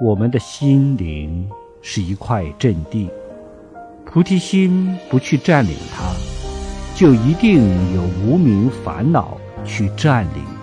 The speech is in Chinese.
我们的心灵是一块阵地。菩提心不去占领它就一定有无名烦恼去占领